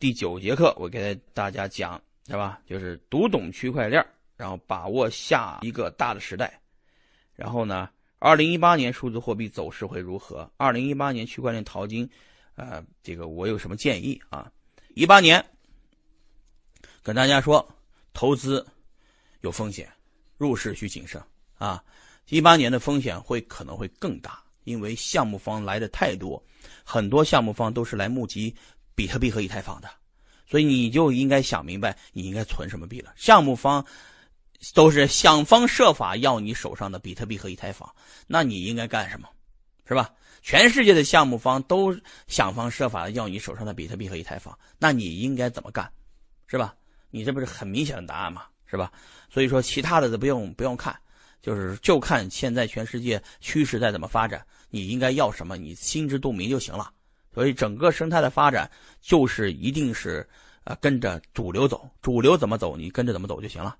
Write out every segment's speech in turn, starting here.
第九节课，我给大家讲，是吧？就是读懂区块链，然后把握下一个大的时代。然后呢，二零一八年数字货币走势会如何？二零一八年区块链淘金，呃，这个我有什么建议啊？一八年跟大家说，投资有风险，入市需谨慎啊。一八年的风险会可能会更大，因为项目方来的太多，很多项目方都是来募集比特币和以太坊的，所以你就应该想明白你应该存什么币了。项目方都是想方设法要你手上的比特币和以太坊，那你应该干什么？是吧？全世界的项目方都想方设法的要你手上的比特币和以太坊，那你应该怎么干？是吧？你这不是很明显的答案吗？是吧？所以说，其他的都不用不用看。就是就看现在全世界趋势在怎么发展，你应该要什么，你心知肚明就行了。所以整个生态的发展就是一定是呃跟着主流走，主流怎么走，你跟着怎么走就行了。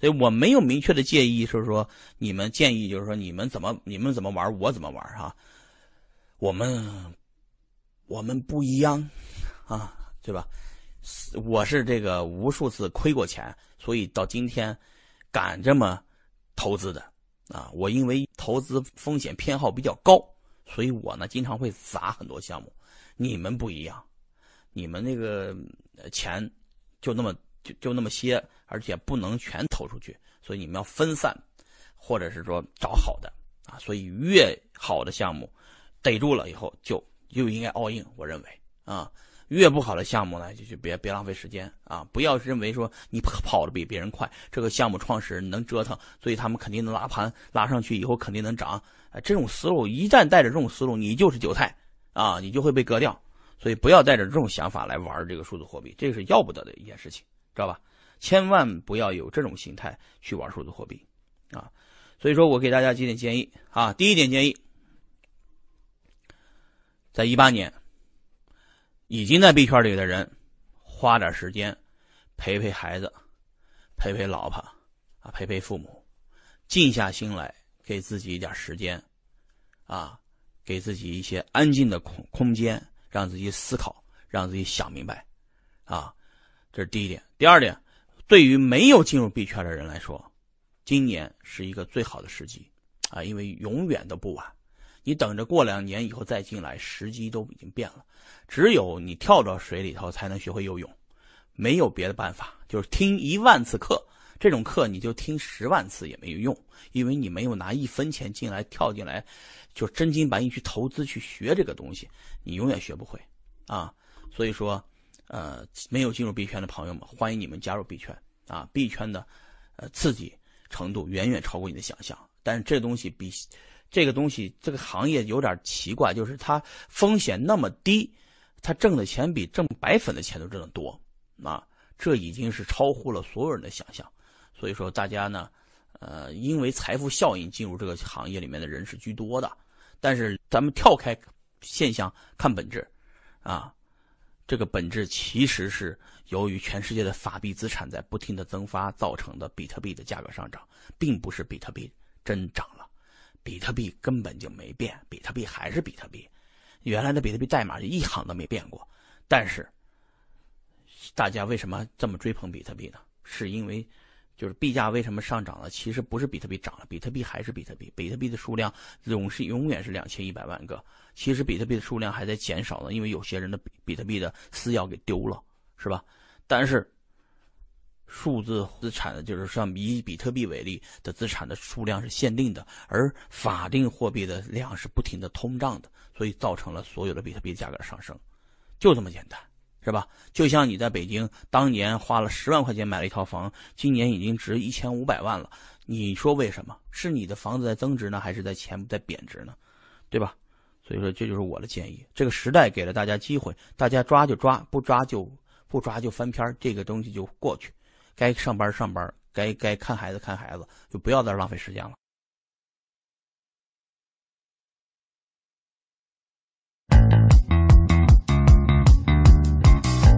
所以我没有明确的建议，就是说你们建议就是说你们怎么你们怎么玩，我怎么玩哈。我们我们不一样啊，对吧？我是这个无数次亏过钱，所以到今天敢这么。投资的啊，我因为投资风险偏好比较高，所以我呢经常会砸很多项目。你们不一样，你们那个钱就那么就就那么些，而且不能全投出去，所以你们要分散，或者是说找好的啊。所以越好的项目逮住了以后，就就应该 all in。我认为啊。越不好的项目呢，就就别别浪费时间啊！不要认为说你跑的比别人快，这个项目创始人能折腾，所以他们肯定能拉盘拉上去，以后肯定能涨。这种思路一旦带着这种思路，你就是韭菜啊，你就会被割掉。所以不要带着这种想法来玩这个数字货币，这个是要不得的一件事情，知道吧？千万不要有这种心态去玩数字货币啊！所以说我给大家几点建议啊，第一点建议，在一八年。已经在币圈里的人，花点时间陪陪孩子，陪陪老婆，啊，陪陪父母，静下心来，给自己一点时间，啊，给自己一些安静的空空间，让自己思考，让自己想明白，啊，这是第一点。第二点，对于没有进入币圈的人来说，今年是一个最好的时机，啊，因为永远都不晚。你等着过两年以后再进来，时机都已经变了。只有你跳到水里头才能学会游泳，没有别的办法。就是听一万次课，这种课你就听十万次也没有用，因为你没有拿一分钱进来跳进来，就真金白银去投资去学这个东西，你永远学不会啊。所以说，呃，没有进入币圈的朋友们，欢迎你们加入币圈啊！币圈的，呃，刺激程度远远超过你的想象。但是这东西比。这个东西，这个行业有点奇怪，就是它风险那么低，它挣的钱比挣白粉的钱都挣得多，啊，这已经是超乎了所有人的想象。所以说，大家呢，呃，因为财富效应进入这个行业里面的人是居多的。但是咱们跳开现象看本质，啊，这个本质其实是由于全世界的法币资产在不停的增发造成的比特币的价格上涨，并不是比特币真涨了。比特币根本就没变，比特币还是比特币，原来的比特币代码一行都没变过。但是，大家为什么这么追捧比特币呢？是因为，就是币价为什么上涨了？其实不是比特币涨了，比特币还是比特币，比特币的数量永是永远是两千一百万个。其实比特币的数量还在减少呢，因为有些人的比特币的私钥给丢了，是吧？但是。数字资产的，就是像以比特币为例的资产的数量是限定的，而法定货币的量是不停的通胀的，所以造成了所有的比特币价格上升，就这么简单，是吧？就像你在北京当年花了十万块钱买了一套房，今年已经值一千五百万了，你说为什么？是你的房子在增值呢，还是在钱在贬值呢？对吧？所以说这就是我的建议。这个时代给了大家机会，大家抓就抓，不抓就不抓就翻篇这个东西就过去。该上班上班，该该看孩子看孩子，就不要再浪费时间了。